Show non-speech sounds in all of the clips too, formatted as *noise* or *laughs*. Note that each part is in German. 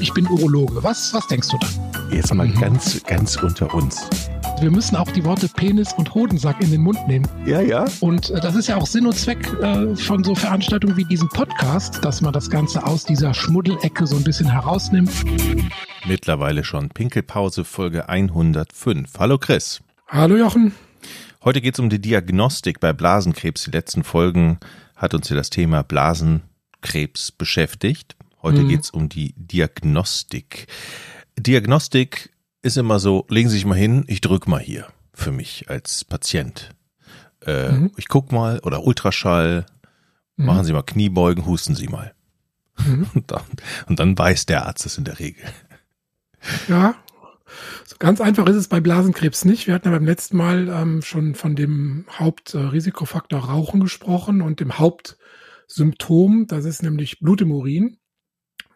ich bin Urologe. Was, was denkst du dann? Jetzt mal ganz, ganz unter uns. Wir müssen auch die Worte Penis und Hodensack in den Mund nehmen. Ja, ja. Und äh, das ist ja auch Sinn und Zweck äh, von so Veranstaltungen wie diesem Podcast, dass man das Ganze aus dieser Schmuddelecke so ein bisschen herausnimmt. Mittlerweile schon Pinkelpause Folge 105. Hallo Chris. Hallo Jochen. Heute geht es um die Diagnostik bei Blasenkrebs. Die letzten Folgen hat uns ja das Thema Blasenkrebs beschäftigt. Heute mhm. geht es um die Diagnostik. Diagnostik ist immer so, legen Sie sich mal hin, ich drück mal hier für mich als Patient. Äh, mhm. Ich guck mal oder Ultraschall, mhm. machen Sie mal Kniebeugen, husten Sie mal. Mhm. *laughs* Und, dann, und dann weiß der Arzt das in der Regel. Ja, so ganz einfach ist es bei Blasenkrebs nicht. Wir hatten ja beim letzten Mal ähm, schon von dem Hauptrisikofaktor Rauchen gesprochen und dem Hauptsymptom, das ist nämlich Blut im Urin.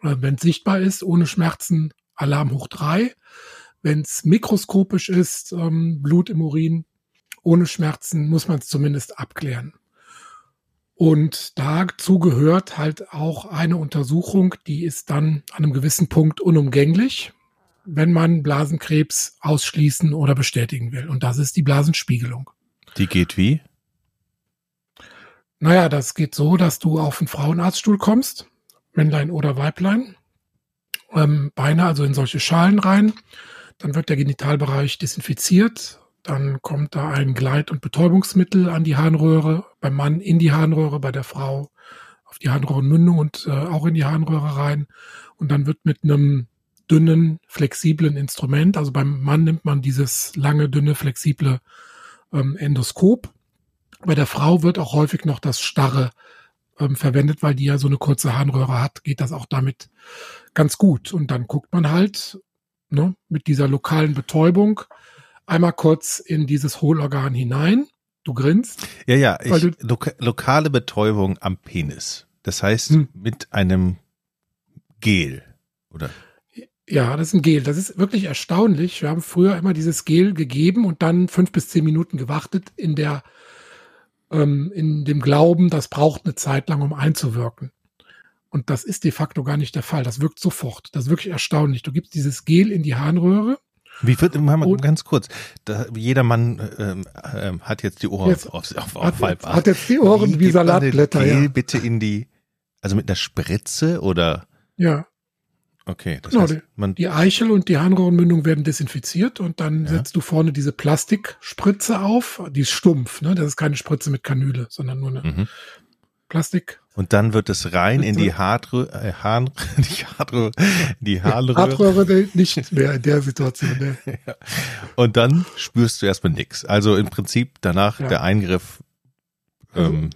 Äh, Wenn es sichtbar ist, ohne Schmerzen, Alarm hoch drei. Wenn es mikroskopisch ist, ähm, Blut im Urin, ohne Schmerzen, muss man es zumindest abklären. Und dazu gehört halt auch eine Untersuchung, die ist dann an einem gewissen Punkt unumgänglich, wenn man Blasenkrebs ausschließen oder bestätigen will. Und das ist die Blasenspiegelung. Die geht wie? Naja, das geht so, dass du auf einen Frauenarztstuhl kommst, Männlein oder Weiblein, ähm, Beine also in solche Schalen rein. Dann wird der Genitalbereich desinfiziert. Dann kommt da ein Gleit- und Betäubungsmittel an die Harnröhre, beim Mann in die Harnröhre, bei der Frau auf die Harnröhrenmündung und äh, auch in die Harnröhre rein. Und dann wird mit einem dünnen, flexiblen Instrument, also beim Mann nimmt man dieses lange, dünne, flexible ähm, Endoskop. Bei der Frau wird auch häufig noch das starre ähm, verwendet, weil die ja so eine kurze Harnröhre hat, geht das auch damit ganz gut. Und dann guckt man halt ne, mit dieser lokalen Betäubung einmal kurz in dieses Hohlorgan hinein. Du grinst. Ja, ja, ich, loka lokale Betäubung am Penis. Das heißt hm. mit einem Gel, oder? Ja, das ist ein Gel. Das ist wirklich erstaunlich. Wir haben früher immer dieses Gel gegeben und dann fünf bis zehn Minuten gewartet in der ähm, in dem Glauben, das braucht eine Zeit lang, um einzuwirken. Und das ist de facto gar nicht der Fall. Das wirkt sofort. Das ist wirklich erstaunlich. Du gibst dieses Gel in die Harnröhre. Wie wird, mal ganz kurz, da, jeder Mann ähm, ähm, hat jetzt die Ohren jetzt, auf, auf, auf hat, halb Hat jetzt die Ohren wie, wie Salatblätter, Gel ja. bitte in die, also mit einer Spritze oder? Ja. Okay, das genau, heißt, man die Eichel und die Harnröhrenmündung werden desinfiziert und dann ja. setzt du vorne diese Plastikspritze auf. Die ist stumpf, ne? Das ist keine Spritze mit Kanüle, sondern nur eine mhm. Plastik. Und dann wird es rein in die Haarröhre, äh, Hahn, *laughs* die Haarröhre, die Haarröhre. Haarröhre nicht mehr in der Situation. Ne? *laughs* ja. Und dann spürst du erstmal nix. Also im Prinzip danach ja. der Eingriff. Also ähm,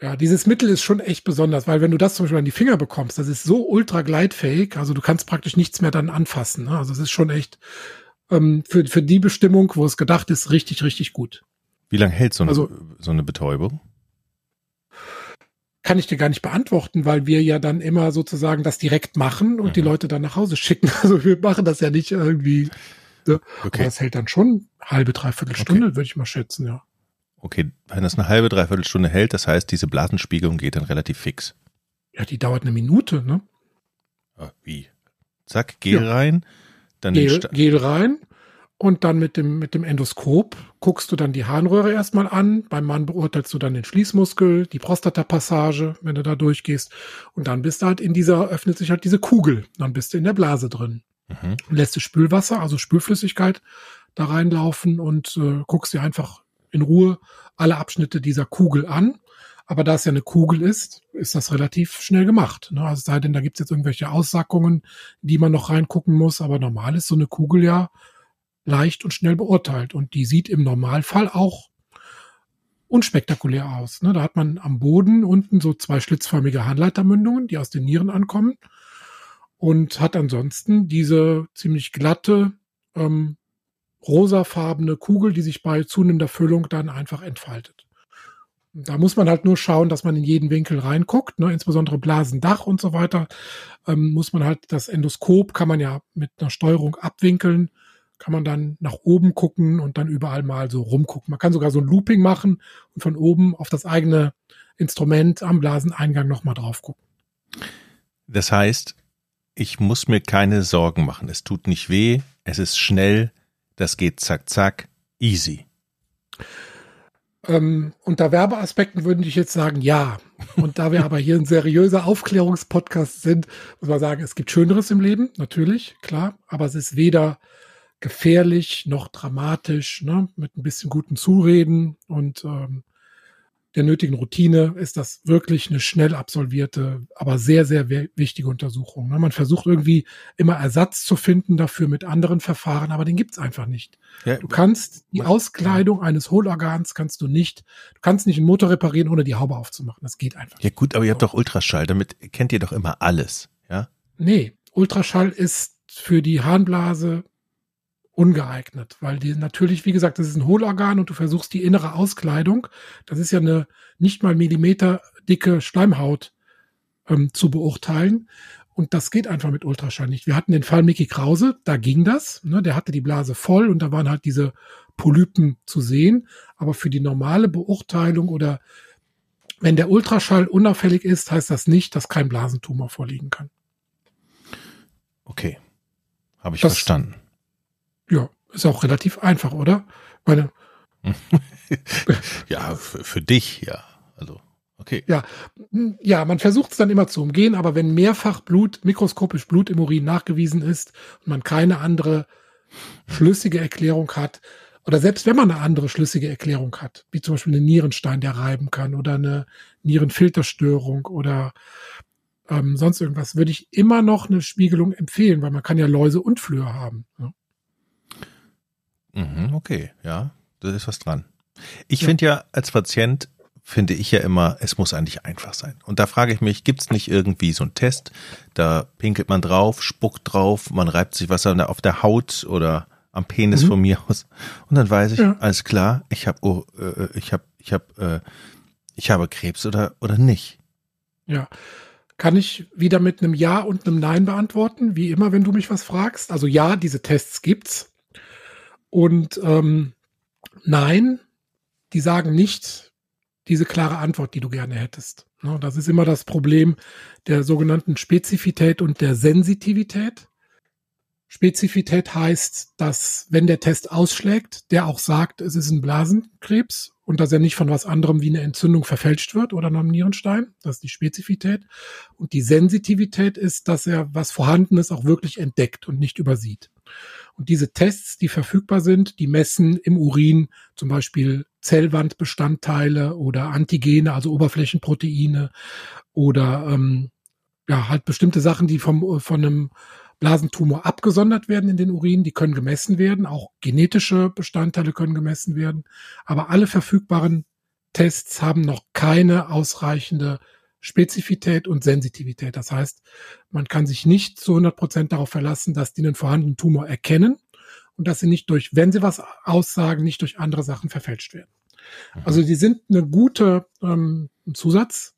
ja, dieses Mittel ist schon echt besonders, weil wenn du das zum Beispiel an die Finger bekommst, das ist so ultra gleitfähig, also du kannst praktisch nichts mehr dann anfassen. Ne? Also es ist schon echt ähm, für, für die Bestimmung, wo es gedacht ist, richtig, richtig gut. Wie lange hält so eine, also, so eine Betäubung? Kann ich dir gar nicht beantworten, weil wir ja dann immer sozusagen das direkt machen und mhm. die Leute dann nach Hause schicken. *laughs* Also wir machen das ja nicht irgendwie. Ne? Okay. Aber das hält dann schon halbe, dreiviertel Stunde, okay. würde ich mal schätzen, ja. Okay, wenn das eine halbe, dreiviertel Stunde hält, das heißt, diese Blasenspiegelung geht dann relativ fix. Ja, die dauert eine Minute, ne? Ah, wie? Zack, Gel ja. rein, dann Gel, Gel rein und dann mit dem, mit dem Endoskop guckst du dann die Harnröhre erstmal an. Beim Mann beurteilst du dann den Schließmuskel, die Prostatapassage, wenn du da durchgehst. Und dann bist du halt in dieser, öffnet sich halt diese Kugel. Dann bist du in der Blase drin. Mhm. Lässt du Spülwasser, also Spülflüssigkeit, da reinlaufen und äh, guckst dir einfach in Ruhe alle Abschnitte dieser Kugel an. Aber da es ja eine Kugel ist, ist das relativ schnell gemacht. Ne? Also sei denn, da gibt es jetzt irgendwelche Aussackungen, die man noch reingucken muss. Aber normal ist so eine Kugel ja leicht und schnell beurteilt. Und die sieht im Normalfall auch unspektakulär aus. Ne? Da hat man am Boden unten so zwei schlitzförmige Harnleitermündungen, die aus den Nieren ankommen. Und hat ansonsten diese ziemlich glatte, ähm, rosafarbene Kugel, die sich bei zunehmender Füllung dann einfach entfaltet. Da muss man halt nur schauen, dass man in jeden Winkel reinguckt, ne? insbesondere Blasendach und so weiter. Ähm, muss man halt das Endoskop, kann man ja mit einer Steuerung abwinkeln, kann man dann nach oben gucken und dann überall mal so rumgucken. Man kann sogar so ein Looping machen und von oben auf das eigene Instrument am Blaseneingang nochmal drauf gucken. Das heißt, ich muss mir keine Sorgen machen. Es tut nicht weh, es ist schnell, das geht zack, zack, easy. Ähm, unter Werbeaspekten würde ich jetzt sagen, ja. Und da wir aber hier ein seriöser Aufklärungspodcast sind, muss man sagen, es gibt Schöneres im Leben, natürlich, klar. Aber es ist weder gefährlich noch dramatisch, ne? mit ein bisschen guten Zureden und ähm, der nötigen Routine ist das wirklich eine schnell absolvierte, aber sehr, sehr wichtige Untersuchung. Ne? Man versucht irgendwie immer Ersatz zu finden dafür mit anderen Verfahren, aber den gibt's einfach nicht. Ja, du kannst die Auskleidung eines Hohlorgans kannst du nicht, du kannst nicht einen Motor reparieren, ohne die Haube aufzumachen. Das geht einfach. Ja gut, aber ihr habt doch Ultraschall, damit kennt ihr doch immer alles, ja? Nee, Ultraschall ist für die Harnblase ungeeignet, weil die natürlich, wie gesagt, das ist ein Hohlorgan und du versuchst die innere Auskleidung, das ist ja eine nicht mal Millimeter dicke Schleimhaut ähm, zu beurteilen. Und das geht einfach mit Ultraschall nicht. Wir hatten den Fall Mickey Krause, da ging das. Ne, der hatte die Blase voll und da waren halt diese Polypen zu sehen. Aber für die normale Beurteilung oder wenn der Ultraschall unauffällig ist, heißt das nicht, dass kein Blasentumor vorliegen kann. Okay, habe ich das, verstanden. Ja, ist auch relativ einfach, oder? Meine. *laughs* ja, für, für dich, ja. Also, okay. Ja, ja, man versucht es dann immer zu umgehen, aber wenn mehrfach Blut, mikroskopisch Blut im Urin nachgewiesen ist und man keine andere schlüssige Erklärung hat, oder selbst wenn man eine andere schlüssige Erklärung hat, wie zum Beispiel einen Nierenstein, der reiben kann, oder eine Nierenfilterstörung oder ähm, sonst irgendwas, würde ich immer noch eine Spiegelung empfehlen, weil man kann ja Läuse und Flöhe haben. Ne? Mhm, okay, ja, da ist was dran. Ich ja. finde ja als Patient finde ich ja immer, es muss eigentlich einfach sein. Und da frage ich mich, gibt es nicht irgendwie so einen Test? Da pinkelt man drauf, spuckt drauf, man reibt sich was auf der Haut oder am Penis mhm. von mir aus. Und dann weiß ich, ja. alles klar, ich habe oh, äh, ich habe ich habe äh, ich habe Krebs oder oder nicht. Ja. Kann ich wieder mit einem Ja und einem Nein beantworten, wie immer, wenn du mich was fragst. Also ja, diese Tests gibt's. Und ähm, nein, die sagen nicht diese klare Antwort, die du gerne hättest. Ne, das ist immer das Problem der sogenannten Spezifität und der Sensitivität. Spezifität heißt, dass wenn der Test ausschlägt, der auch sagt, es ist ein Blasenkrebs und dass er nicht von was anderem wie eine Entzündung verfälscht wird oder einem Nierenstein. Das ist die Spezifität. Und die Sensitivität ist, dass er was Vorhandenes auch wirklich entdeckt und nicht übersieht. Und diese Tests, die verfügbar sind, die messen im Urin zum Beispiel Zellwandbestandteile oder Antigene, also Oberflächenproteine oder ähm, ja halt bestimmte Sachen, die vom von einem Blasentumor abgesondert werden in den Urin, die können gemessen werden, auch genetische Bestandteile können gemessen werden, aber alle verfügbaren Tests haben noch keine ausreichende Spezifität und Sensitivität. Das heißt, man kann sich nicht zu 100 Prozent darauf verlassen, dass die einen vorhandenen Tumor erkennen und dass sie nicht durch, wenn sie was aussagen, nicht durch andere Sachen verfälscht werden. Mhm. Also die sind eine gute ähm, Zusatz,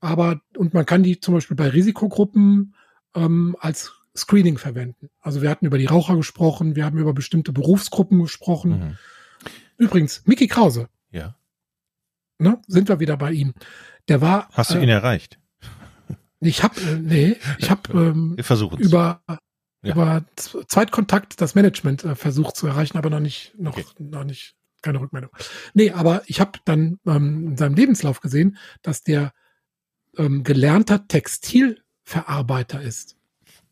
aber und man kann die zum Beispiel bei Risikogruppen ähm, als Screening verwenden. Also wir hatten über die Raucher gesprochen, wir haben über bestimmte Berufsgruppen gesprochen. Mhm. Übrigens, Mickey Krause. Ja. Ne, sind wir wieder bei ihm. Der war. Hast du ihn äh, erreicht? Ich habe, äh, nee, ich habe ähm, über ja. über Zweitkontakt das Management äh, versucht zu erreichen, aber noch nicht, noch, okay. noch nicht, keine Rückmeldung. Nee, aber ich habe dann ähm, in seinem Lebenslauf gesehen, dass der ähm, gelernter Textilverarbeiter ist.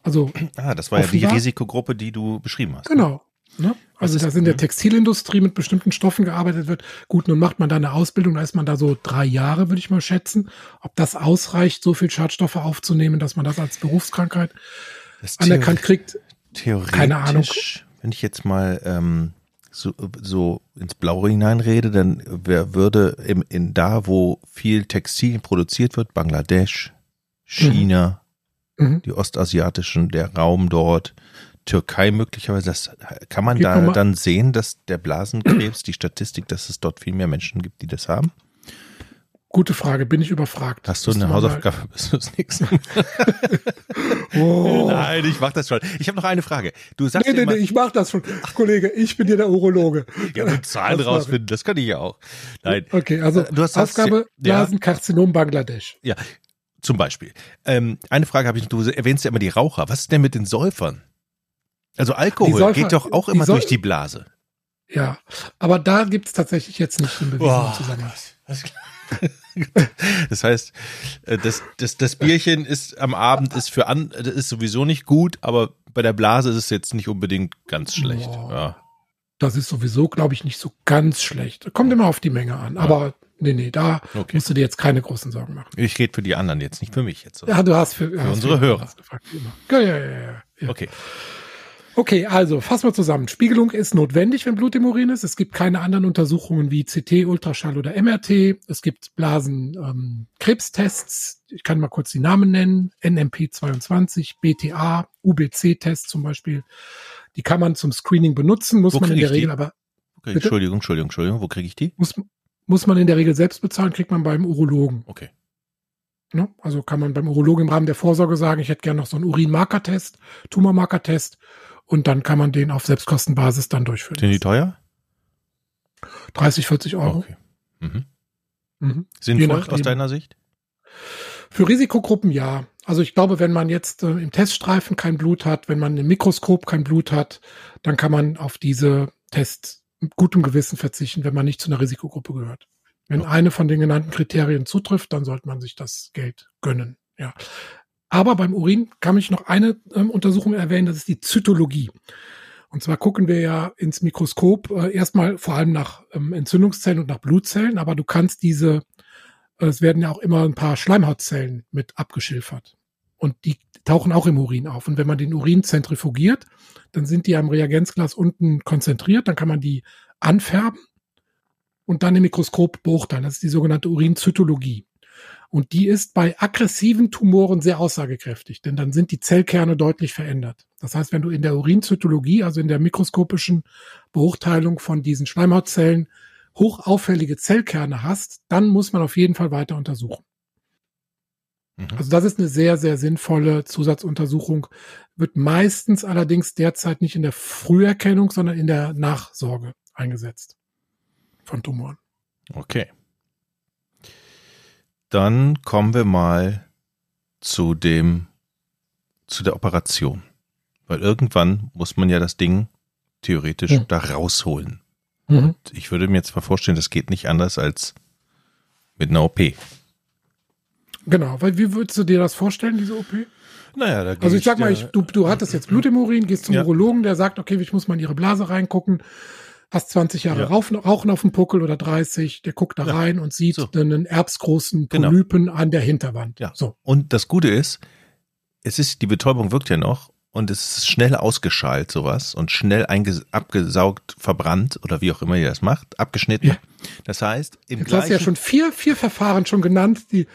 Also ah, das war ja die Risikogruppe, die du beschrieben hast. Ne? Genau. Ne? Also, dass in der Textilindustrie mit bestimmten Stoffen gearbeitet wird. Gut, nun macht man da eine Ausbildung, da ist man da so drei Jahre, würde ich mal schätzen. Ob das ausreicht, so viel Schadstoffe aufzunehmen, dass man das als Berufskrankheit anerkannt kriegt. Theoretisch, keine Ahnung. Wenn ich jetzt mal ähm, so, so ins Blaue hineinrede, dann wer würde im, in da, wo viel Textil produziert wird, Bangladesch, China, mhm. mhm. die ostasiatischen, der Raum dort, Türkei möglicherweise, das kann man da dann sehen, dass der Blasenkrebs, die Statistik, dass es dort viel mehr Menschen gibt, die das haben? Gute Frage, bin ich überfragt. Hast du eine Hausaufgabe *laughs* bis fürs nächste *laughs* oh. Nein, ich mach das schon. Ich habe noch eine Frage. Du sagst nee, nee, immer, nee, ich mach das schon. Ach, Kollege, ich bin dir der Urologe. Ja, mit Zahlen das rausfinden, das kann ich ja auch. Nein. Okay, also du hast, Aufgabe ja, Blasenkarzinom Bangladesch. Ja, Zum Beispiel. Ähm, eine Frage habe ich noch, du erwähnst ja immer die Raucher. Was ist denn mit den Säufern? Also Alkohol Säufer- geht doch auch die immer Säu- durch die Blase. Ja, aber da gibt es tatsächlich jetzt nicht den bewiesenen Boah, Zusammenhang. *laughs* Das heißt, äh, das, das, das Bierchen ist am Abend ist für an, das ist sowieso nicht gut, aber bei der Blase ist es jetzt nicht unbedingt ganz schlecht. Boah. Ja. Das ist sowieso, glaube ich, nicht so ganz schlecht. Kommt immer auf die Menge an. Aber nee, nee, da Okay. musst du dir jetzt keine großen Sorgen machen. Ich rede für die anderen jetzt, nicht für mich jetzt. Ja, du hast für, hast unsere für Hörer. gefragt, ja, ja, ja, ja. Okay. Okay, also fassen wir zusammen. Spiegelung ist notwendig, wenn Blut im Urin ist. Es gibt keine anderen Untersuchungen wie CT, Ultraschall oder MRT. Es gibt Blasen ähm. Ich kann mal kurz die Namen nennen. NMP22, BTA, UBC-Test zum Beispiel. Die kann man zum Screening benutzen, muss Wo man in der ich die? Regel aber okay. Entschuldigung, Entschuldigung, Entschuldigung. Wo kriege ich die? muss, muss man in der Regel selbst bezahlen, kriegt man beim Urologen. Okay. Ne? Also kann man beim Urologen im Rahmen der Vorsorge sagen, ich hätte gerne noch so einen Urinmarkertest, Tumormarkertest und dann kann man den auf Selbstkostenbasis dann durchführen. Sind die teuer? 30, 40 Euro. Okay. Mhm. Mhm. Sinnvoll nachdem. aus deiner Sicht? Für Risikogruppen ja. Also ich glaube, wenn man jetzt äh, im Teststreifen kein Blut hat, wenn man im Mikroskop kein Blut hat, dann kann man auf diese Tests mit gutem Gewissen verzichten, wenn man nicht zu einer Risikogruppe gehört. Wenn Ja. eine von den genannten Kriterien zutrifft, dann sollte man sich das Geld gönnen. Ja. Aber beim Urin kann ich noch eine ähm, Untersuchung erwähnen, das ist die Zytologie. Und zwar gucken wir ja ins Mikroskop äh, erstmal vor allem nach ähm, Entzündungszellen und nach Blutzellen, aber du kannst diese, äh, es werden ja auch immer ein paar Schleimhautzellen mit abgeschilfert. Und die tauchen auch im Urin auf. Und wenn man den Urin zentrifugiert, dann sind die am Reagenzglas unten konzentriert, dann kann man die anfärben und dann im Mikroskop beurteilen. Das ist die sogenannte Urinzytologie. Und die ist bei aggressiven Tumoren sehr aussagekräftig, denn dann sind die Zellkerne deutlich verändert. Das heißt, wenn du in der Urinzytologie, also in der mikroskopischen Beurteilung von diesen Schleimhautzellen, hochauffällige Zellkerne hast, dann muss man auf jeden Fall weiter untersuchen. Mhm. Also das ist eine sehr, sehr sinnvolle Zusatzuntersuchung, wird meistens allerdings derzeit nicht in der Früherkennung, sondern in der Nachsorge eingesetzt von Tumoren. Okay. Dann kommen wir mal zu dem, zu der Operation. Weil irgendwann muss man ja das Ding theoretisch Hm. da rausholen. Mhm. Ich würde mir jetzt mal vorstellen, das geht nicht anders als mit einer OP. Genau, weil wie würdest du dir das vorstellen, diese OP? Naja, da Also ich sag mal, ich, du, du hattest jetzt Blut im Urin, gehst zum Ja. Urologen, der sagt, okay, ich muss mal in ihre Blase reingucken, hast 20 Jahre Ja. Rauchen, Rauchen auf dem Puckel oder 30, der guckt da rein und sieht So. einen erbsgroßen Genau. Polypen an der Hinterwand. Ja. So. Und das Gute ist, es ist, die Betäubung wirkt ja noch und es ist schnell ausgeschalt, sowas, und schnell abgesaugt, verbrannt oder wie auch immer ihr das macht, abgeschnitten. Ja. Das heißt, im Jetzt hast du gleichen, ja schon vier, vier Verfahren schon genannt, die,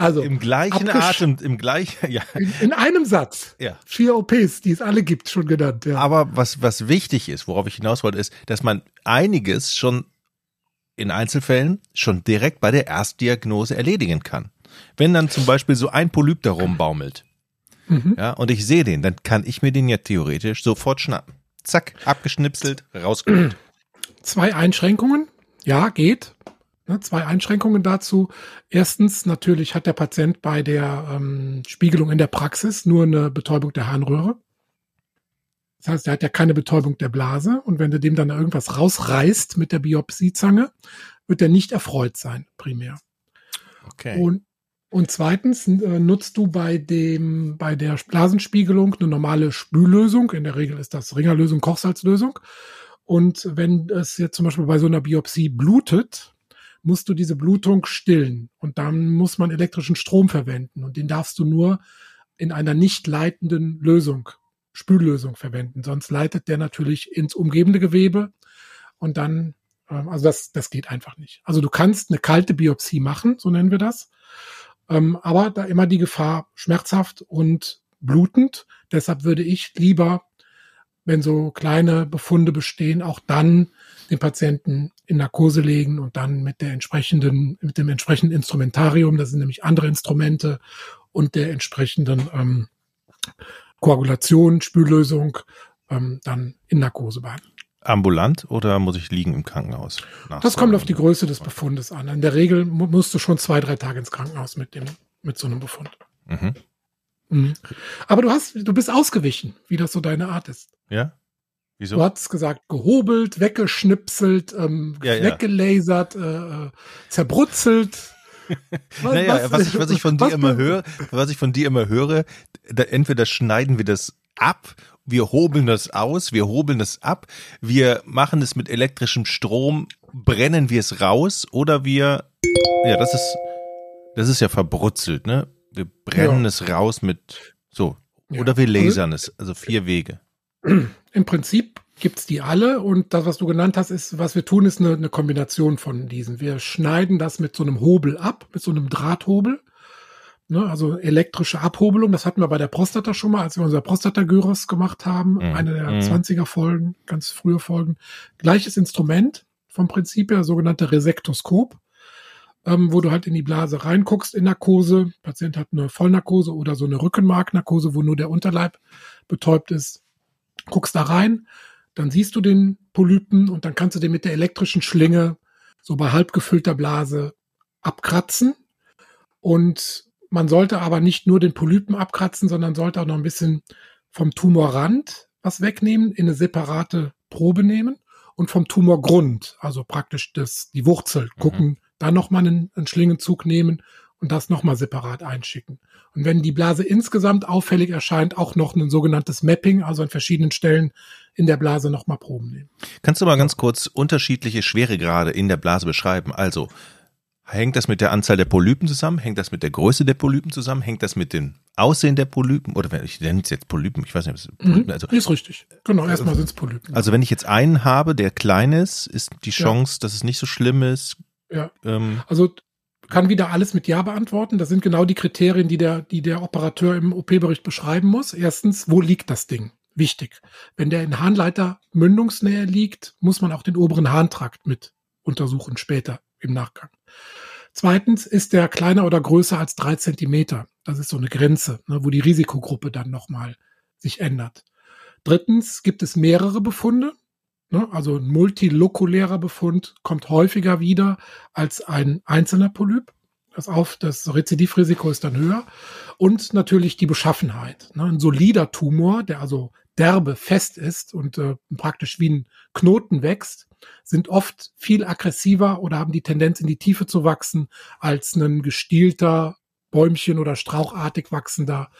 also im gleichen Atem, im gleichen, *laughs* ja, in, in einem Satz. ja. Vier OPs, die es alle gibt, schon genannt. Ja. Aber was, was wichtig ist, worauf ich hinaus wollte, ist, dass man einiges schon in Einzelfällen schon direkt bei der Erstdiagnose erledigen kann. Wenn dann zum Beispiel so ein Polyp da rumbaumelt, Mhm. ja, und ich sehe den, dann kann ich mir den ja theoretisch sofort schnappen. Zack, abgeschnipselt, rausgeholt. Zwei Einschränkungen. Ja, geht. Ne, zwei Einschränkungen dazu. Erstens, natürlich hat der Patient bei der ähm, Spiegelung in der Praxis nur eine Betäubung der Harnröhre. Das heißt, er hat ja keine Betäubung der Blase. Und wenn du dem dann irgendwas rausreißt mit der Biopsiezange, wird er nicht erfreut sein, primär. Okay. Und, und zweitens äh, nutzt du bei dem, bei der Blasenspiegelung eine normale Spüllösung. In der Regel ist das Ringerlösung, Kochsalzlösung. Und wenn es jetzt zum Beispiel bei so einer Biopsie blutet, musst du diese Blutung stillen. Und dann muss man elektrischen Strom verwenden. Und den darfst du nur in einer nicht leitenden Lösung, Spüllösung verwenden. Sonst leitet der natürlich ins umgebende Gewebe. Und dann, ähm, also das, das geht einfach nicht. Also du kannst eine kalte Biopsie machen, so nennen wir das. Ähm, aber da immer die Gefahr schmerzhaft und blutend. Deshalb würde ich lieber, wenn so kleine Befunde bestehen, auch dann den Patienten in Narkose legen und dann mit der entsprechenden, mit dem entsprechenden Instrumentarium, das sind nämlich andere Instrumente und der entsprechenden ähm, Koagulation, Spüllösung, ähm, dann in Narkose behandeln. Ambulant oder muss ich liegen im Krankenhaus? Das kommt auf die Größe des Befundes an. In der Regel mu- musst du schon zwei, drei Tage ins Krankenhaus mit dem mit so einem Befund. Mhm. Mhm. Aber du hast, du bist ausgewichen, wie das so deine Art ist. Ja. Wieso? Du hast gesagt, gehobelt, weggeschnipselt, ähm, ja, weggelasert, äh, äh zerbrutzelt. *laughs* was, naja, was ich, was ich von dir immer höre, was ich von dir immer höre, da, entweder schneiden wir das ab, wir hobeln das aus, wir hobeln das ab, wir machen es mit elektrischem Strom, brennen wir es raus oder wir, ja, das ist, das ist ja verbrutzelt, ne? Wir brennen ja. es raus mit, so, ja. oder wir also lasern es, also vier Wege. *clears throat* Im Prinzip gibt's die alle und das, was du genannt hast, ist, was wir tun, ist eine, eine Kombination von diesen. Wir schneiden das mit so einem Hobel ab, mit so einem Drahthobel. Ne, also elektrische Abhobelung, das hatten wir bei der Prostata schon mal, als wir unser Prostata-Gyros gemacht haben, mhm. eine der mhm. 20er Folgen, ganz frühe Folgen. Gleiches Instrument vom Prinzip her, sogenannte Resektoskop, ähm, wo du halt in die Blase reinguckst in Narkose. Patient hat eine Vollnarkose oder so eine Rückenmarknarkose, wo nur der Unterleib betäubt ist guckst da rein, dann siehst du den Polypen und dann kannst du den mit der elektrischen Schlinge so bei halb gefüllter Blase abkratzen. Und man sollte aber nicht nur den Polypen abkratzen, sondern sollte auch noch ein bisschen vom Tumorrand was wegnehmen, in eine separate Probe nehmen und vom Tumorgrund, also praktisch das, die Wurzel, mhm. Dann nochmal einen, einen Schlingenzug nehmen und das nochmal separat einschicken. Und wenn die Blase insgesamt auffällig erscheint, auch noch ein sogenanntes Mapping, also an verschiedenen Stellen in der Blase nochmal Proben nehmen. Kannst du mal ganz kurz unterschiedliche Schweregrade in der Blase beschreiben? Also hängt das mit der Anzahl der Polypen zusammen? Hängt das mit der Größe der Polypen zusammen? Hängt das mit dem Aussehen der Polypen? Oder wenn ich nenne es jetzt Polypen, ich weiß nicht, was Polypen, mhm, also, ist richtig. Genau, erstmal sind es Polypen. Also wenn ich jetzt einen habe, der klein ist, ist die Chance, ja. dass es nicht so schlimm ist. Ja. Ähm, also kann wieder alles mit Ja beantworten. Das sind genau die Kriterien, die der, die der Operateur im OP-Bericht beschreiben muss. Erstens, wo liegt das Ding? Wichtig. Wenn der in Harnleiter Mündungsnähe liegt, muss man auch den oberen Harntrakt mit untersuchen später im Nachgang. Zweitens ist der kleiner oder größer als drei Zentimeter. Das ist so eine Grenze, ne, wo die Risikogruppe dann nochmal sich ändert. Drittens gibt es mehrere Befunde. Ne? Also ein multilokulärer Befund kommt häufiger wieder als ein einzelner Polyp. Das, auf, das Rezidivrisiko ist dann höher. Und natürlich die Beschaffenheit. Ne? Ein solider Tumor, der also derbe fest ist und äh, praktisch wie ein Knoten wächst, sind oft viel aggressiver oder haben die Tendenz in die Tiefe zu wachsen als ein gestielter Bäumchen oder strauchartig wachsender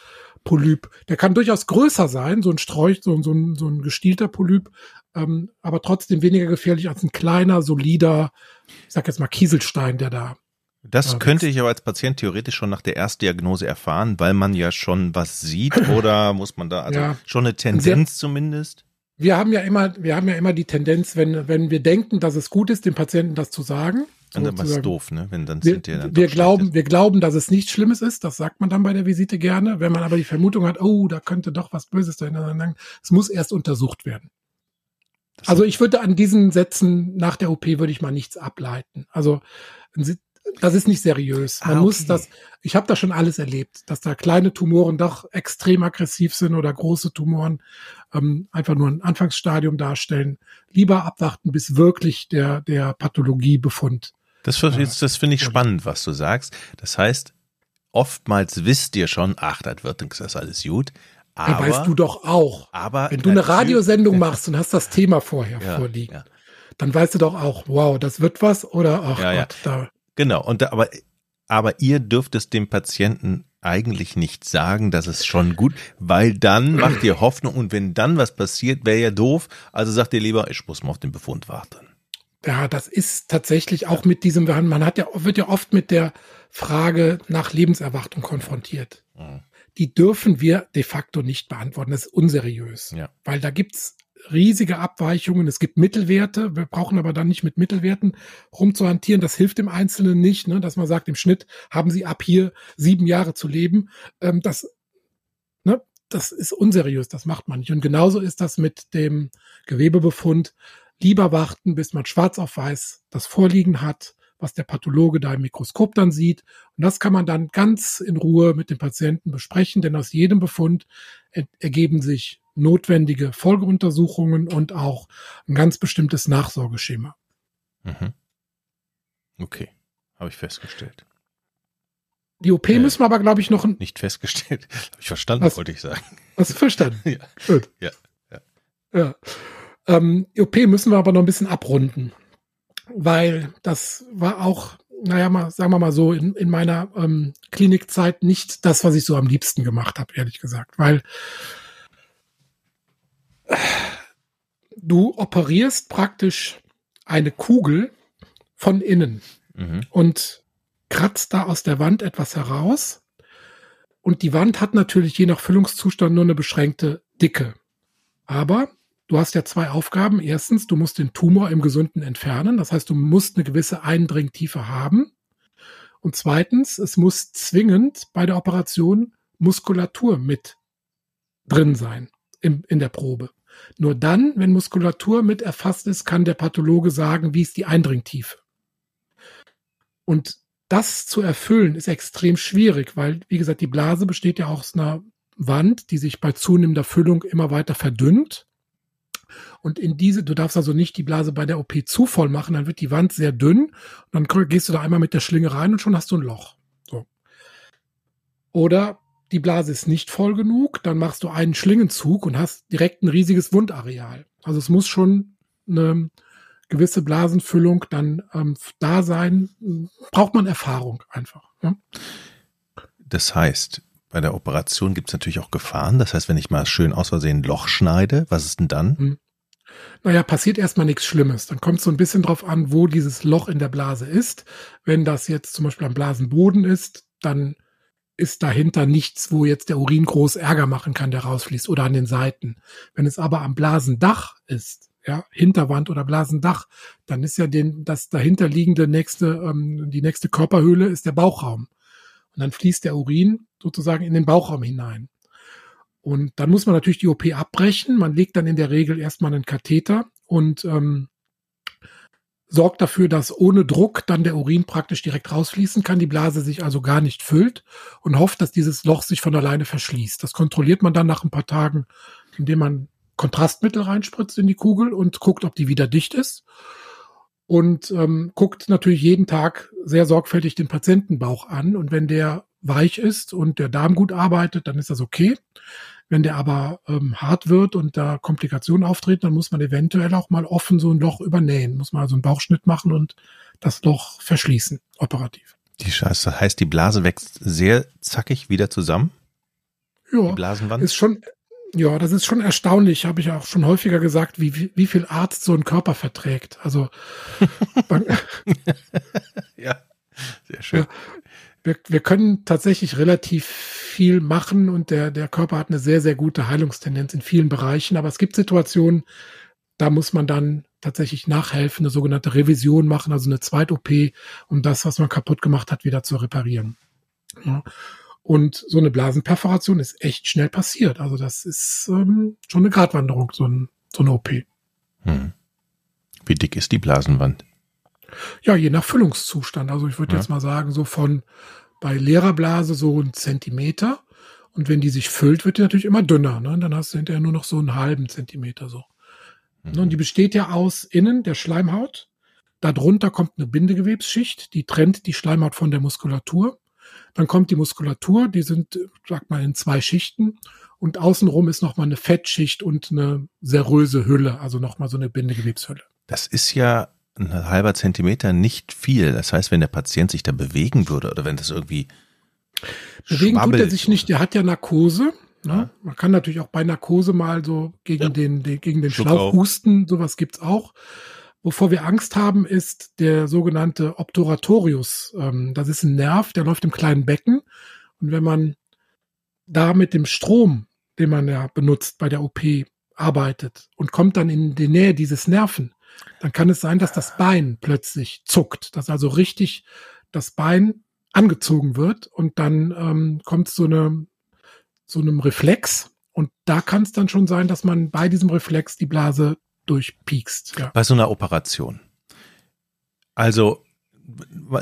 Polyp. Der kann durchaus größer sein, so ein Sträuch, so, so, ein, so ein gestielter Polyp, ähm, aber trotzdem weniger gefährlich als ein kleiner, solider, ich sag jetzt mal Kieselstein, der da. Das äh, könnte ich aber als Patient theoretisch schon nach der Erstdiagnose erfahren, weil man ja schon was sieht *clears throat* oder muss man da, also ja. schon eine Tendenz zumindest? Wir haben ja immer, wir haben ja immer die Tendenz, wenn, wenn wir denken, dass es gut ist, dem Patienten das zu sagen, und dann war doof, ne? Wenn dann wir, dann wir glauben, wir glauben, dass es nichts Schlimmes ist. Das sagt man dann bei der Visite gerne. Wenn man aber die Vermutung hat, oh, da könnte doch was Böses dahinter sein, es muss erst untersucht werden. Das also ich würde an diesen Sätzen nach der OP würde ich mal nichts ableiten. Also das ist nicht seriös. Man ah, okay. muss das, ich habe da schon alles erlebt, dass da kleine Tumoren doch extrem aggressiv sind oder große Tumoren ähm, einfach nur ein Anfangsstadium darstellen. Lieber abwarten, bis wirklich der, der Pathologiebefund das, das finde ich spannend, was du sagst. Das heißt, oftmals wisst ihr schon, ach, das wird das alles gut. Aber, ja, weißt du doch auch. Aber wenn du eine Radiosendung machst und hast das Thema vorher ja, vorliegen, ja. dann weißt du doch auch, wow, das wird was oder ach ja, Gott, da. Genau. Und da, aber, aber ihr dürft es dem Patienten eigentlich nicht sagen, dass es schon gut, weil dann macht ihr Hoffnung und wenn dann was passiert, wäre ja doof. Also sagt ihr lieber, ich muss mal auf den Befund warten. Ja, das ist tatsächlich auch mit diesem, man hat ja, wird ja oft mit der Frage nach Lebenserwartung konfrontiert. Mhm. Die dürfen wir de facto nicht beantworten. Das ist unseriös. Ja. Weil da gibt's riesige Abweichungen. Es gibt Mittelwerte. Wir brauchen aber dann nicht mit Mittelwerten rumzuhantieren. Das hilft dem Einzelnen nicht, ne? dass man sagt, im Schnitt haben sie ab hier sieben Jahre zu leben. Ähm, das, ne? das ist unseriös. Das macht man nicht. Und genauso ist das mit dem Gewebebefund lieber warten, bis man schwarz auf weiß das Vorliegen hat, was der Pathologe da im Mikroskop dann sieht. Und das kann man dann ganz in Ruhe mit dem Patienten besprechen, denn aus jedem Befund ergeben sich notwendige Folgeuntersuchungen und auch ein ganz bestimmtes Nachsorgeschema. Mhm. Okay, habe ich festgestellt. Die OP Ja. müssen wir aber, glaube ich, noch ein. Nicht festgestellt. *laughs* Habe ich verstanden, Was? wollte ich sagen. Hast du verstanden? *laughs* Ja. Gut. Ja, Ja. Ähm, OP müssen wir aber noch ein bisschen abrunden. Weil das war auch, naja, mal, sagen wir mal so, in, in meiner ähm, Klinikzeit nicht das, was ich so am liebsten gemacht habe, ehrlich gesagt. Weil äh, du operierst praktisch eine Kugel von innen Mhm. und kratzt da aus der Wand etwas heraus. Und die Wand hat natürlich je nach Füllungszustand nur eine beschränkte Dicke. Aber du hast ja zwei Aufgaben. Erstens, du musst den Tumor im Gesunden entfernen. Das heißt, du musst eine gewisse Eindringtiefe haben. Und zweitens, es muss zwingend bei der Operation Muskulatur mit drin sein im, in der Probe. Nur dann, wenn Muskulatur mit erfasst ist, kann der Pathologe sagen, wie ist die Eindringtiefe. Und das zu erfüllen ist extrem schwierig, weil, wie gesagt, die Blase besteht ja aus einer Wand, die sich bei zunehmender Füllung immer weiter verdünnt. Und in diese, du darfst also nicht die Blase bei der OP zu voll machen, dann wird die Wand sehr dünn dann gehst du da einmal mit der Schlinge rein und schon hast du ein Loch. So. Oder die Blase ist nicht voll genug, dann machst du einen Schlingenzug und hast direkt ein riesiges Wundareal. Also es muss schon eine gewisse Blasenfüllung dann ähm, da sein. Braucht man Erfahrung einfach. Ja? Das heißt, bei der Operation gibt es natürlich auch Gefahren. Das heißt, wenn ich mal schön aus Versehen ein Loch schneide, was ist denn dann? Naja, passiert erstmal nichts Schlimmes. Dann kommt es so ein bisschen drauf an, wo dieses Loch in der Blase ist. Wenn das jetzt zum Beispiel am Blasenboden ist, dann ist dahinter nichts, wo jetzt der Urin groß Ärger machen kann, der rausfließt oder an den Seiten. Wenn es aber am Blasendach ist, ja, Hinterwand oder Blasendach, dann ist ja den, das dahinterliegende nächste, ähm, die nächste Körperhöhle ist der Bauchraum. Und dann fließt der Urin sozusagen in den Bauchraum hinein. Und dann muss man natürlich die OP abbrechen. Man legt dann in der Regel erstmal einen Katheter und ähm, sorgt dafür, dass ohne Druck dann der Urin praktisch direkt rausfließen kann, die Blase sich also gar nicht füllt und hofft, dass dieses Loch sich von alleine verschließt. Das kontrolliert man dann nach ein paar Tagen, indem man Kontrastmittel reinspritzt in die Kugel und guckt, ob die wieder dicht ist. Und ähm, guckt natürlich jeden Tag sehr sorgfältig den Patientenbauch an. Und wenn der weich ist und der Darm gut arbeitet, dann ist das okay. Wenn der aber ähm, hart wird und da Komplikationen auftreten, dann muss man eventuell auch mal offen so ein Loch übernähen. Muss man also einen Bauchschnitt machen und das Loch verschließen, operativ. Die Scheiße, heißt, die Blase wächst sehr zackig wieder zusammen? Die Ja, Blasenwand? ist schon, ja, das ist schon erstaunlich, habe ich auch schon häufiger gesagt, wie, wie, wie viel Arzt so ein Körper verträgt. Also *laughs* *laughs* ja, sehr schön. Ja. wir, wir können tatsächlich relativ viel machen und der, der Körper hat eine sehr, sehr gute Heilungstendenz in vielen Bereichen. Aber es gibt Situationen, da muss man dann tatsächlich nachhelfen, eine sogenannte Revision machen, also eine Zweit-OP, um das, was man kaputt gemacht hat, wieder zu reparieren. Ja. Und so eine Blasenperforation ist echt schnell passiert. Also das ist ähm, schon eine Gratwanderung, so, ein, so eine OP. Hm. Wie dick ist die Blasenwand? Ja, je nach Füllungszustand. Also ich würde Ja. jetzt mal sagen, so von bei leerer Blase so ein Zentimeter. Und wenn die sich füllt, wird die natürlich immer dünner. Ne? Dann hast du hinterher nur noch so einen halben Zentimeter so. Ne? Und die besteht ja aus innen der Schleimhaut. Darunter kommt eine Bindegewebsschicht, die trennt die Schleimhaut von der Muskulatur. Dann kommt die Muskulatur, die sind, sag mal, in zwei Schichten. Und außenrum ist nochmal eine Fettschicht und eine seröse Hülle, also nochmal so eine Bindegewebshülle. Das ist ja ein halber Zentimeter nicht viel. Das heißt, wenn der Patient sich da bewegen würde oder wenn das irgendwie Bewegen tut er sich nicht, der hat ja Narkose. Ne? Ja. Man kann natürlich auch bei Narkose mal so gegen Ja. den, den, gegen den Schlauch husten, sowas gibt's auch. Wovor wir Angst haben, ist der sogenannte Obturatorius. Ähm, das ist ein Nerv, der läuft im kleinen Becken. Und wenn man da mit dem Strom, den man ja benutzt bei der OP, arbeitet und kommt dann in die Nähe dieses Nerven, dann kann es sein, dass das Bein plötzlich zuckt, dass also richtig das Bein angezogen wird und dann ähm, kommt so eine so einem Reflex und da kann es dann schon sein, dass man bei diesem Reflex die Blase durchpiekst. Ja. bei so einer Operation. Also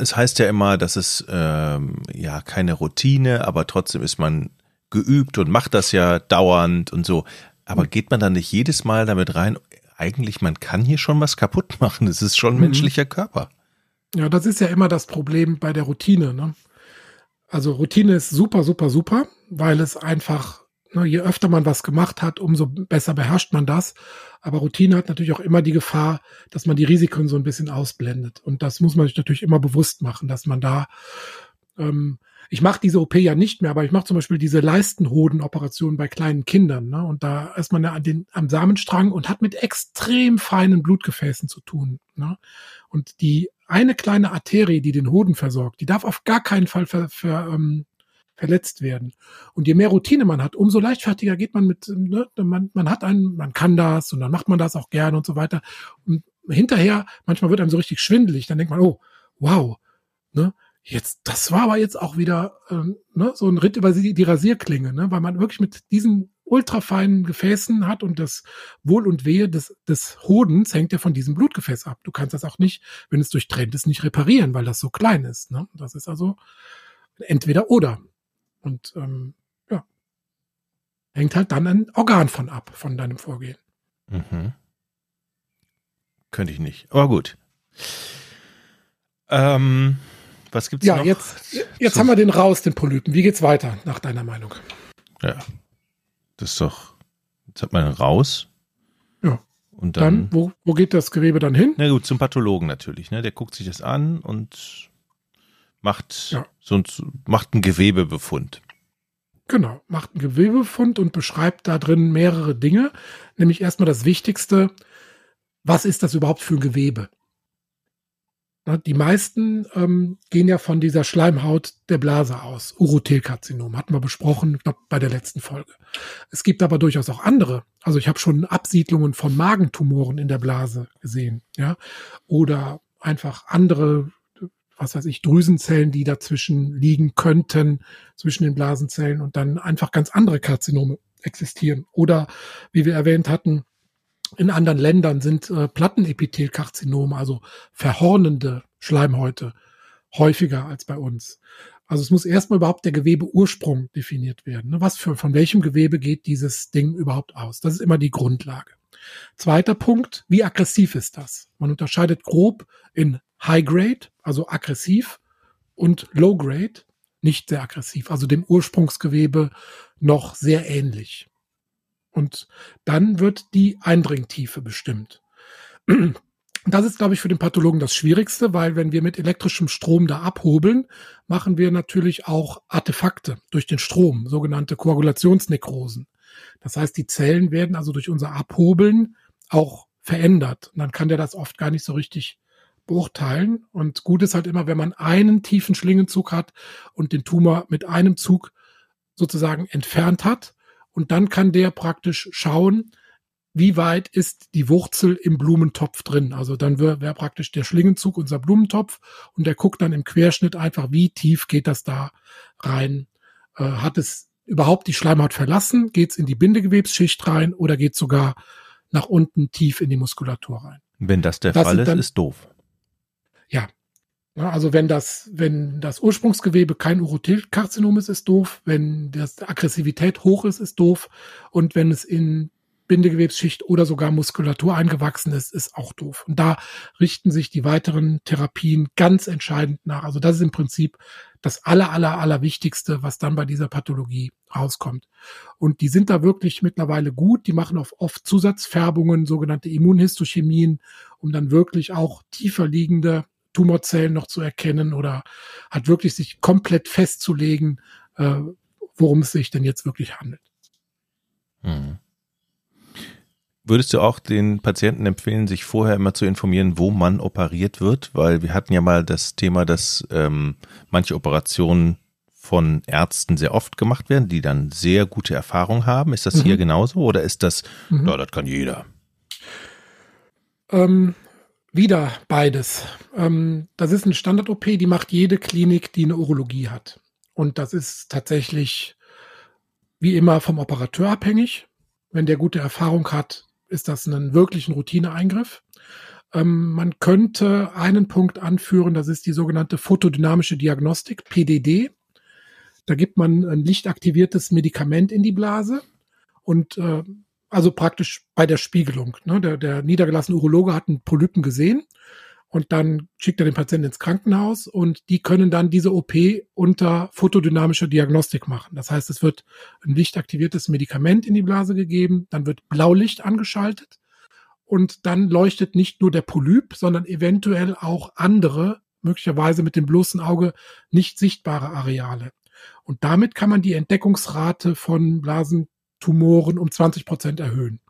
es heißt ja immer, dass es ähm, ja keine Routine, aber trotzdem ist man geübt und macht das ja dauernd und so. Aber geht man dann nicht jedes Mal damit rein? Eigentlich, man kann hier schon was kaputt machen. Es ist schon Mhm. menschlicher Körper. ja, das ist ja immer das Problem bei der Routine. Ne? Also Routine ist super, super, super, weil es einfach, je öfter man was gemacht hat, umso besser beherrscht man das. Aber Routine hat natürlich auch immer die Gefahr, dass man die Risiken so ein bisschen ausblendet. Und das muss man sich natürlich immer bewusst machen, dass man da ähm, ich mache diese OP ja nicht mehr, aber ich mache zum Beispiel diese Leistenhodenoperation bei kleinen Kindern. Ne? Und da ist man ja an den, am Samenstrang und hat mit extrem feinen Blutgefäßen zu tun. Ne? Und die eine kleine Arterie, die den Hoden versorgt, die darf auf gar keinen Fall ver, ver, ähm, verletzt werden. Und je mehr Routine man hat, umso leichtfertiger geht man mit, ne, man, man hat einen, man kann das und dann macht man das auch gerne und so weiter. Und hinterher, manchmal wird einem so richtig schwindelig, dann denkt man, oh, wow, ne, Jetzt, das war aber jetzt auch wieder ähm, ne, so ein Ritt über die, Rasierklinge, ne, weil man wirklich mit diesen ultrafeinen Gefäßen hat und das Wohl und Wehe des, des Hodens hängt ja von diesem Blutgefäß ab. Du kannst das auch nicht, wenn es durchtrennt ist, nicht reparieren, weil das so klein ist. Ne? Das ist also entweder oder. Und ähm, ja, hängt halt dann ein Organ von ab, von deinem Vorgehen. Mhm. Könnte ich nicht. Aber gut. Ähm, was gibt's ja, noch? Ja, jetzt, jetzt haben wir den raus, den Polypen. Wie geht's weiter, nach deiner Meinung? Ja. Das ist doch, jetzt hat man ihn raus. Ja. Und dann, dann wo, wo geht das Gewebe dann hin? Na gut, zum Pathologen natürlich, ne? Der guckt sich das an und macht ja. so macht einen Gewebebefund. Genau, macht einen Gewebefund und beschreibt da drin mehrere Dinge. Nämlich erstmal das Wichtigste, was ist das überhaupt für ein Gewebe? Die meisten ähm, gehen ja von dieser Schleimhaut der Blase aus. Urothelkarzinom hatten wir besprochen, ich glaube, bei der letzten Folge. Es gibt aber durchaus auch andere. Also ich habe schon Absiedlungen von Magentumoren in der Blase gesehen, ja, oder einfach andere, was weiß ich, Drüsenzellen, die dazwischen liegen könnten, zwischen den Blasenzellen und dann einfach ganz andere Karzinome existieren. Oder wie wir erwähnt hatten, in anderen Ländern sind äh, Plattenepithelkarzinome, also verhornende Schleimhäute, häufiger als bei uns. Also es muss erstmal überhaupt der Gewebeursprung definiert werden. Ne? Was für, von welchem Gewebe geht dieses Ding überhaupt aus? Das ist immer die Grundlage. Zweiter Punkt, wie aggressiv ist das? Man unterscheidet grob in High Grade, also aggressiv, und Low Grade, nicht sehr aggressiv, also dem Ursprungsgewebe noch sehr ähnlich. Und dann wird die Eindringtiefe bestimmt. *clears throat* Das ist, glaube ich, für den Pathologen das Schwierigste, weil wenn wir mit elektrischem Strom da abhobeln, machen wir natürlich auch Artefakte durch den Strom, sogenannte Koagulationsnekrosen. Das heißt, die Zellen werden also durch unser Abhobeln auch verändert. Und dann kann der das oft gar nicht so richtig beurteilen. Und gut ist halt immer, wenn man einen tiefen Schlingenzug hat und den Tumor mit einem Zug sozusagen entfernt hat, und dann kann der praktisch schauen, wie weit ist die Wurzel im Blumentopf drin. Also dann wäre wär praktisch der Schlingenzug unser Blumentopf und der guckt dann im Querschnitt einfach, wie tief geht das da rein. Äh, hat es überhaupt die Schleimhaut verlassen? Geht es in die Bindegewebsschicht rein oder geht sogar nach unten tief in die Muskulatur rein? Wenn das der das Fall ist, dann, ist doof. Ja, also wenn das, wenn das Ursprungsgewebe kein Urothelkarzinom ist, ist doof. Wenn das Aggressivität hoch ist, ist doof. Und wenn es in Bindegewebsschicht oder sogar Muskulatur eingewachsen ist, ist auch doof. Und da richten sich die weiteren Therapien ganz entscheidend nach. Also das ist im Prinzip das aller, aller, aller Wichtigste, was dann bei dieser Pathologie rauskommt. Und die sind da wirklich mittlerweile gut. Die machen oft Zusatzfärbungen, sogenannte Immunhistochemien, um dann wirklich auch tiefer liegende Tumorzellen noch zu erkennen oder hat wirklich sich komplett festzulegen, äh, worum es sich denn jetzt wirklich handelt. Hm. Würdest du auch den Patienten empfehlen, sich vorher immer zu informieren, wo man operiert wird? Weil wir hatten ja mal das Thema, dass ähm, manche Operationen von Ärzten sehr oft gemacht werden, die dann sehr gute Erfahrung haben. Ist das mhm. hier genauso oder ist das, mhm. ja, das kann jeder? Ähm, wieder beides. Ähm, das ist eine Standard-OP, die macht jede Klinik, die eine Urologie hat. Und das ist tatsächlich wie immer vom Operateur abhängig. Wenn der gute Erfahrung hat, ist das ein wirklichen Routineeingriff. Ähm, man könnte einen Punkt anführen, das ist die sogenannte photodynamische Diagnostik, PDD. Da gibt man ein lichtaktiviertes Medikament in die Blase und äh, also praktisch bei der Spiegelung. Ne? Der, der niedergelassene Urologe hat einen Polypen gesehen und dann schickt er den Patienten ins Krankenhaus und die können dann diese OP unter photodynamischer Diagnostik machen. Das heißt, es wird ein lichtaktiviertes Medikament in die Blase gegeben, dann wird Blaulicht angeschaltet und dann leuchtet nicht nur der Polyp, sondern eventuell auch andere, möglicherweise mit dem bloßen Auge nicht sichtbare Areale. Und damit kann man die Entdeckungsrate von Blasentumoren um 20 Prozent erhöhen.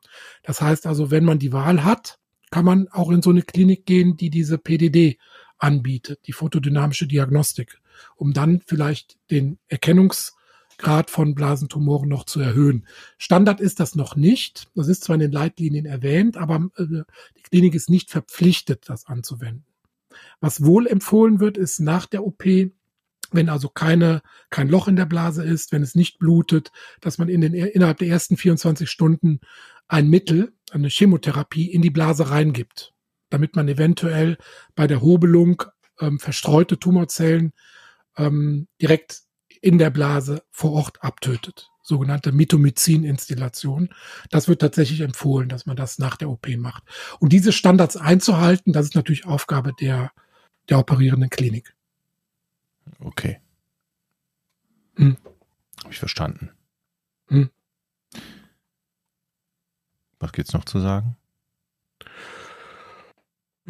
Das heißt also, wenn man die Wahl hat, kann man auch in so eine Klinik gehen, die diese PDD anbietet, die photodynamische Diagnostik, um dann vielleicht den Erkennungsgrad von Blasentumoren noch zu erhöhen. Standard ist das noch nicht. Das ist zwar in den Leitlinien erwähnt, aber äh, die Klinik ist nicht verpflichtet, das anzuwenden. Was wohl empfohlen wird, ist nach der OP, wenn also keine, kein Loch in der Blase ist, wenn es nicht blutet, dass man in den, innerhalb der ersten 24 Stunden ein Mittel, eine Chemotherapie in die Blase reingibt, damit man eventuell bei der Hobelung ähm, verstreute Tumorzellen ähm, direkt in der Blase vor Ort abtötet. Sogenannte Mitomycin-Installation. Das wird tatsächlich empfohlen, dass man das nach der OP macht. Und diese Standards einzuhalten, das ist natürlich Aufgabe der, der operierenden Klinik. Okay. Hm. Habe ich verstanden. Hm. Was gibt's noch zu sagen?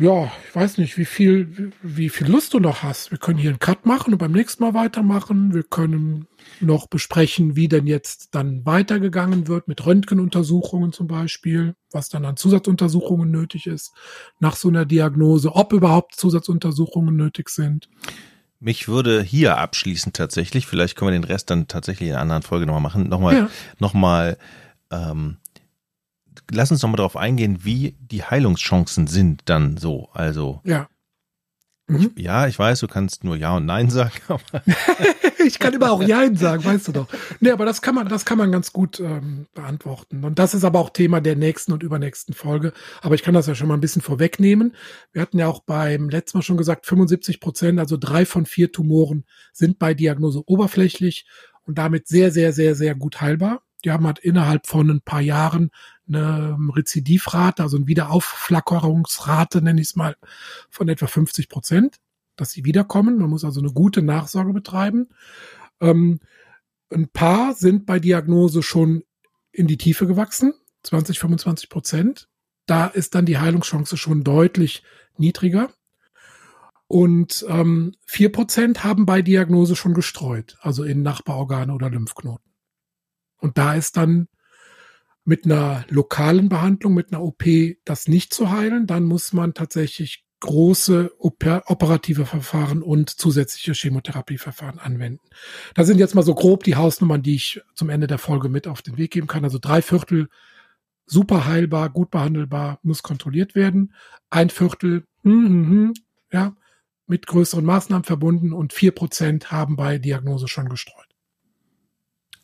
Ja, ich weiß nicht, wie viel, wie viel Lust du noch hast. Wir können hier einen Cut machen und beim nächsten Mal weitermachen. Wir können noch besprechen, wie denn jetzt dann weitergegangen wird mit Röntgenuntersuchungen zum Beispiel, was dann an Zusatzuntersuchungen nötig ist nach so einer Diagnose, ob überhaupt Zusatzuntersuchungen nötig sind. Mich würde hier abschließend tatsächlich, vielleicht können wir den Rest dann tatsächlich in einer anderen Folge nochmal machen, nochmal, ja. nochmal ähm, lass uns noch mal darauf eingehen, wie die Heilungschancen sind dann so. Also. Ja. Mhm. Ich, ja, ich weiß, du kannst nur Ja und Nein sagen. *laughs* *laughs* ich kann immer auch Ja sagen, weißt du doch. Nee, aber das kann man, das kann man ganz gut ähm, beantworten. Und das ist aber auch Thema der nächsten und übernächsten Folge. Aber ich kann das ja schon mal ein bisschen vorwegnehmen. Wir hatten ja auch beim letzten Mal schon gesagt, 75 Prozent, also drei von vier Tumoren sind bei Diagnose oberflächlich und damit sehr, sehr, sehr, sehr gut heilbar. Die haben halt innerhalb von ein paar Jahren eine Rezidivrate, also eine Wiederaufflackerungsrate, nenne ich es mal, von etwa 50 Prozent, dass sie wiederkommen. Man muss also eine gute Nachsorge betreiben. Ähm, ein paar sind bei Diagnose schon in die Tiefe gewachsen, 20, 25 Prozent. Da ist dann die Heilungschance schon deutlich niedriger. Und ähm, 4 Prozent haben bei Diagnose schon gestreut, also in Nachbarorgane oder Lymphknoten. Und da ist dann mit einer lokalen Behandlung, mit einer OP das nicht zu heilen, dann muss man tatsächlich große operative Verfahren und zusätzliche Chemotherapieverfahren anwenden. Das sind jetzt mal so grob die Hausnummern, die ich zum Ende der Folge mit auf den Weg geben kann. Also drei Viertel super heilbar, gut behandelbar, muss kontrolliert werden. Ein Viertel, hm, hm, ja, mit größeren Maßnahmen verbunden und vier Prozent haben bei Diagnose schon gestreut.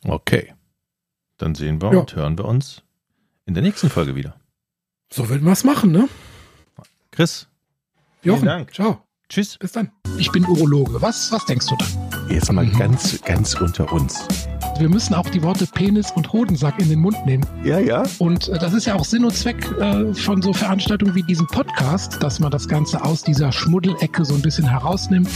Okay. Dann sehen wir ja. und hören wir uns in der nächsten Folge wieder. So würden wir es machen, ne? Chris. Jochen, vielen Dank. ciao. Tschüss. Bis dann. Ich bin Urologe. Was, was denkst du da? Jetzt mal mhm. ganz, ganz unter uns. Wir müssen auch die Worte Penis und Hodensack in den Mund nehmen. Ja, ja. Und äh, das ist ja auch Sinn und Zweck äh, von so Veranstaltungen wie diesem Podcast, dass man das Ganze aus dieser Schmuddelecke so ein bisschen herausnimmt.